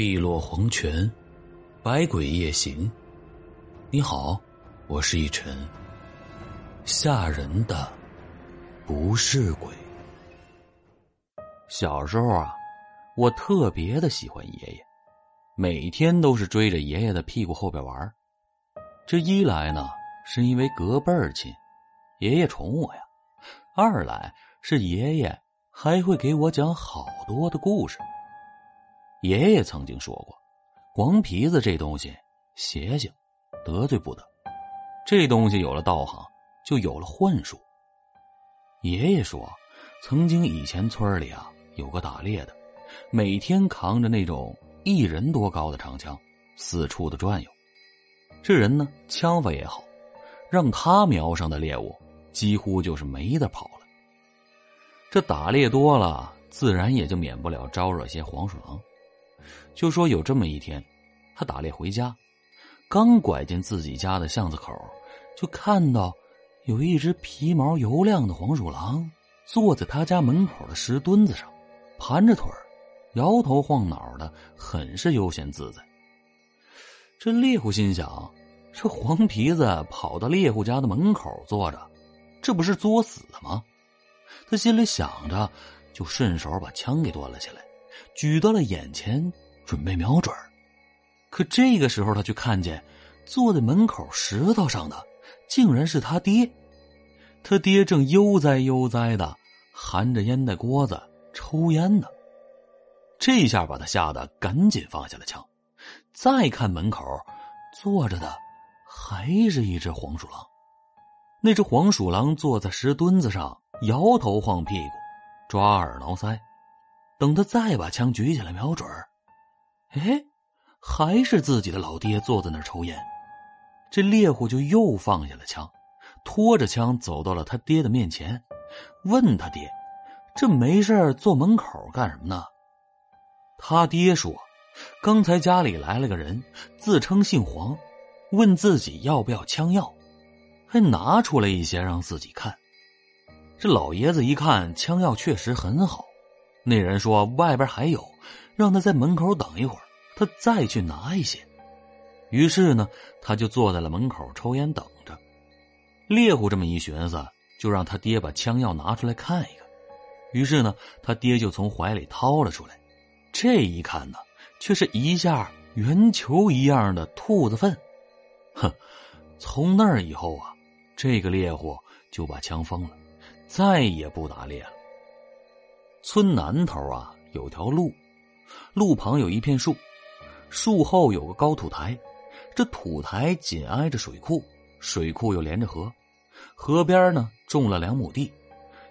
碧落黄泉，百鬼夜行。你好，我是一尘。吓人的不是鬼。小时候啊，我特别的喜欢爷爷，每天都是追着爷爷的屁股后边玩。这一来呢，是因为隔辈儿亲，爷爷宠我呀；二来是爷爷还会给我讲好多的故事。爷爷曾经说过：“黄皮子这东西邪性，得罪不得。这东西有了道行，就有了幻术。”爷爷说：“曾经以前村里啊，有个打猎的，每天扛着那种一人多高的长枪，四处的转悠。这人呢，枪法也好，让他瞄上的猎物，几乎就是没得跑了。这打猎多了，自然也就免不了招惹些黄鼠狼。”就说有这么一天，他打猎回家，刚拐进自己家的巷子口，就看到有一只皮毛油亮的黄鼠狼坐在他家门口的石墩子上，盘着腿摇头晃脑的，很是悠闲自在。这猎户心想：这黄皮子跑到猎户家的门口坐着，这不是作死吗？他心里想着，就顺手把枪给端了起来。举到了眼前，准备瞄准可这个时候，他却看见坐在门口石头上的，竟然是他爹。他爹正悠哉悠哉的含着烟袋锅子抽烟呢。这下把他吓得赶紧放下了枪，再看门口坐着的，还是一只黄鼠狼。那只黄鼠狼坐在石墩子上，摇头晃屁股，抓耳挠腮。等他再把枪举起来瞄准哎，还是自己的老爹坐在那儿抽烟。这猎户就又放下了枪，拖着枪走到了他爹的面前，问他爹：“这没事坐门口干什么呢？”他爹说：“刚才家里来了个人，自称姓黄，问自己要不要枪药，还拿出来一些让自己看。”这老爷子一看枪药确实很好。那人说：“外边还有，让他在门口等一会儿，他再去拿一些。”于是呢，他就坐在了门口抽烟等着。猎户这么一寻思，就让他爹把枪药拿出来看一看。于是呢，他爹就从怀里掏了出来，这一看呢，却是一下圆球一样的兔子粪。哼！从那儿以后啊，这个猎户就把枪封了，再也不打猎了。村南头啊，有条路，路旁有一片树，树后有个高土台，这土台紧挨着水库，水库又连着河，河边呢种了两亩地，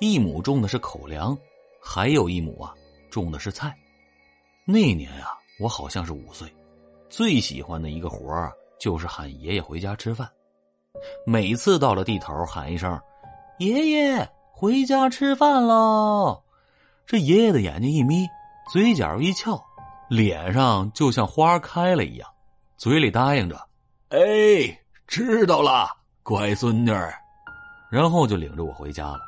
一亩种的是口粮，还有一亩啊种的是菜。那年啊，我好像是五岁，最喜欢的一个活儿就是喊爷爷回家吃饭，每次到了地头喊一声“爷爷回家吃饭喽”。这爷爷的眼睛一眯，嘴角一翘，脸上就像花开了一样，嘴里答应着：“哎，知道了，乖孙女。”然后就领着我回家了。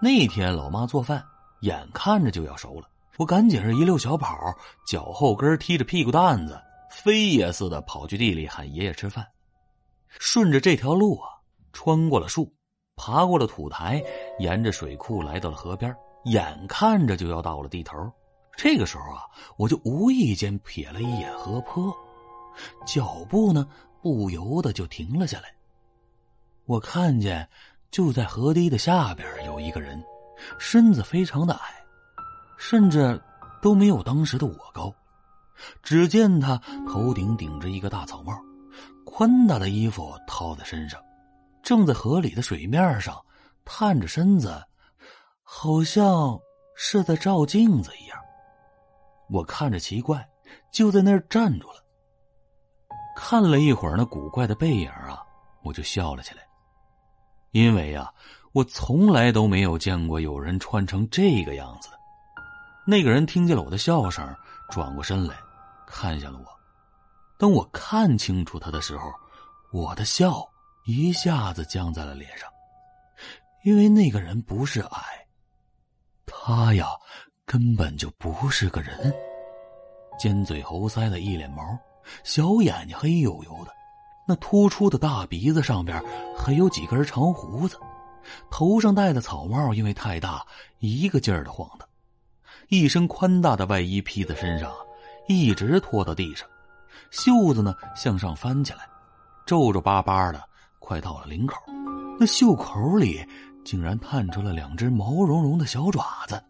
那天老妈做饭，眼看着就要熟了，我赶紧是一溜小跑，脚后跟踢着屁股蛋子，飞也似的跑去地里喊爷爷吃饭。顺着这条路啊，穿过了树，爬过了土台，沿着水库来到了河边。眼看着就要到了地头，这个时候啊，我就无意间瞥了一眼河坡，脚步呢不由得就停了下来。我看见就在河堤的下边有一个人，身子非常的矮，甚至都没有当时的我高。只见他头顶顶着一个大草帽，宽大的衣服套在身上，正在河里的水面上探着身子。好像是在照镜子一样，我看着奇怪，就在那儿站住了。看了一会儿那古怪的背影啊，我就笑了起来。因为呀，我从来都没有见过有人穿成这个样子。那个人听见了我的笑声，转过身来，看向了我。当我看清楚他的时候，我的笑一下子僵在了脸上，因为那个人不是矮。他呀，根本就不是个人。尖嘴猴腮的一脸毛，小眼睛黑黝黝的，那突出的大鼻子上边还有几根长胡子，头上戴的草帽因为太大，一个劲儿的晃荡，一身宽大的外衣披在身上，一直拖到地上，袖子呢向上翻起来，皱皱巴巴的，快到了领口，那袖口里竟然探出了两只毛茸茸的小爪子，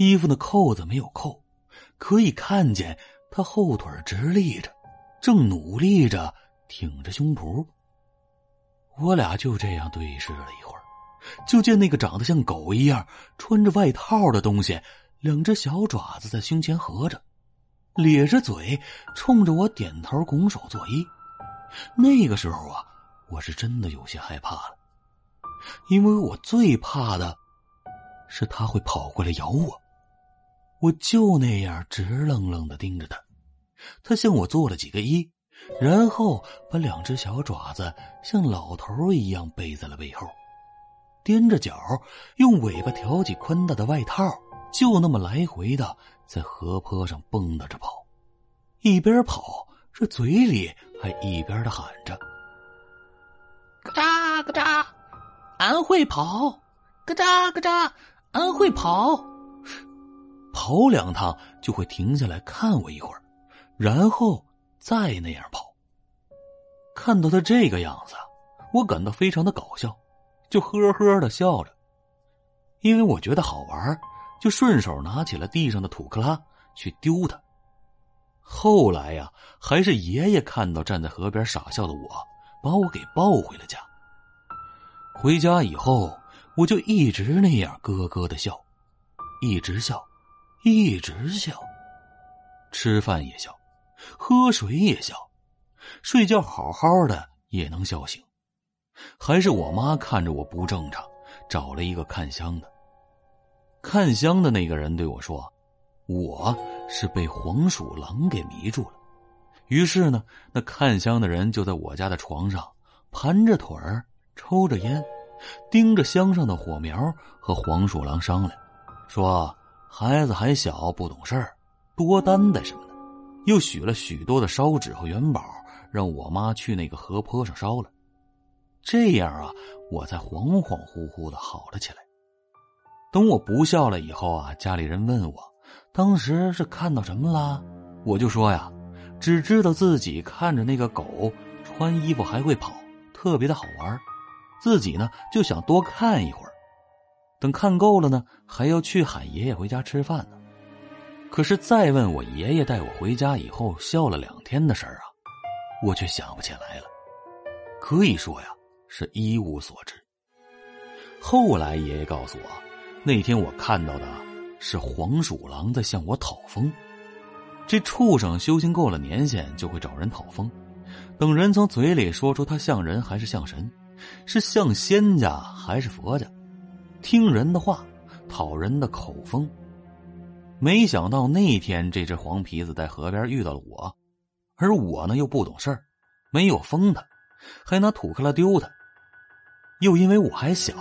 衣服的扣子没有扣。可以看见他后腿直立着，正努力着挺着胸脯。我俩就这样对视了一会儿，就见那个长得像狗一样穿着外套的东西，两只小爪子在胸前合着，咧着嘴冲着我点头拱手作揖。那个时候啊，我是真的有些害怕了，因为我最怕的是他会跑过来咬我。我就那样直愣愣的盯着他，他向我做了几个揖，然后把两只小爪子像老头一样背在了背后，踮着脚，用尾巴挑起宽大的外套，就那么来回的在河坡上蹦跶着跑，一边跑，这嘴里还一边的喊着：“咯喳咯喳，俺会跑，咯喳咯喳，俺会跑。”跑两趟就会停下来看我一会儿，然后再那样跑。看到他这个样子，我感到非常的搞笑，就呵呵的笑着。因为我觉得好玩，就顺手拿起了地上的土克拉去丢它。后来呀，还是爷爷看到站在河边傻笑的我，把我给抱回了家。回家以后，我就一直那样咯咯的笑，一直笑。一直笑，吃饭也笑，喝水也笑，睡觉好好的也能笑醒。还是我妈看着我不正常，找了一个看香的。看香的那个人对我说：“我是被黄鼠狼给迷住了。”于是呢，那看香的人就在我家的床上盘着腿儿，抽着烟，盯着香上的火苗，和黄鼠狼商量，说。孩子还小，不懂事儿，多担待什么的，又许了许多的烧纸和元宝，让我妈去那个河坡上烧了。这样啊，我才恍恍惚惚的好了起来。等我不笑了以后啊，家里人问我，当时是看到什么了？我就说呀，只知道自己看着那个狗穿衣服还会跑，特别的好玩，自己呢就想多看一会儿。等看够了呢，还要去喊爷爷回家吃饭呢。可是再问我爷爷带我回家以后笑了两天的事儿啊，我却想不起来了。可以说呀，是一无所知。后来爷爷告诉我，那天我看到的是黄鼠狼在向我讨封。这畜生修行够了年限，就会找人讨封。等人从嘴里说出他像人还是像神，是像仙家还是佛家。听人的话，讨人的口风。没想到那天这只黄皮子在河边遇到了我，而我呢又不懂事儿，没有封他，还拿土克拉丢他。又因为我还小，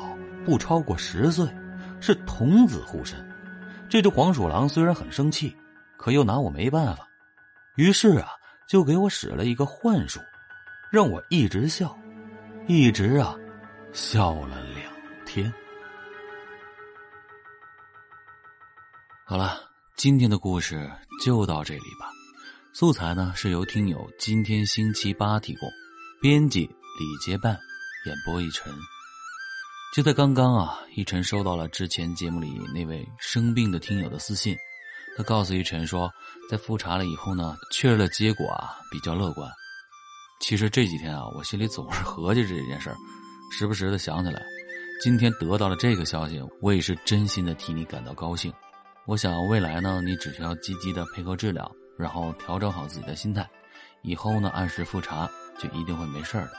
不超过十岁，是童子护身。这只黄鼠狼虽然很生气，可又拿我没办法，于是啊，就给我使了一个幻术，让我一直笑，一直啊，笑了两天。好了，今天的故事就到这里吧。素材呢是由听友今天星期八提供，编辑李结伴，演播一晨。就在刚刚啊，一晨收到了之前节目里那位生病的听友的私信，他告诉一晨说，在复查了以后呢，确认了结果啊比较乐观。其实这几天啊，我心里总是合计着这件事儿，时不时的想起来。今天得到了这个消息，我也是真心的替你感到高兴。我想未来呢，你只需要积极的配合治疗，然后调整好自己的心态，以后呢按时复查，就一定会没事儿的。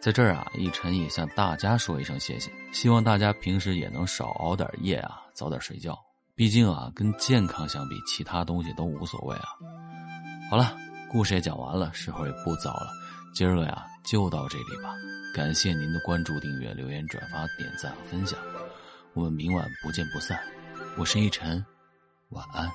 在这儿啊，一晨也向大家说一声谢谢，希望大家平时也能少熬点夜啊，早点睡觉。毕竟啊，跟健康相比，其他东西都无所谓啊。好了，故事也讲完了，时候也不早了，今儿个呀就到这里吧。感谢您的关注、订阅、留言、转发、点赞和分享，我们明晚不见不散。我是一晨，晚安。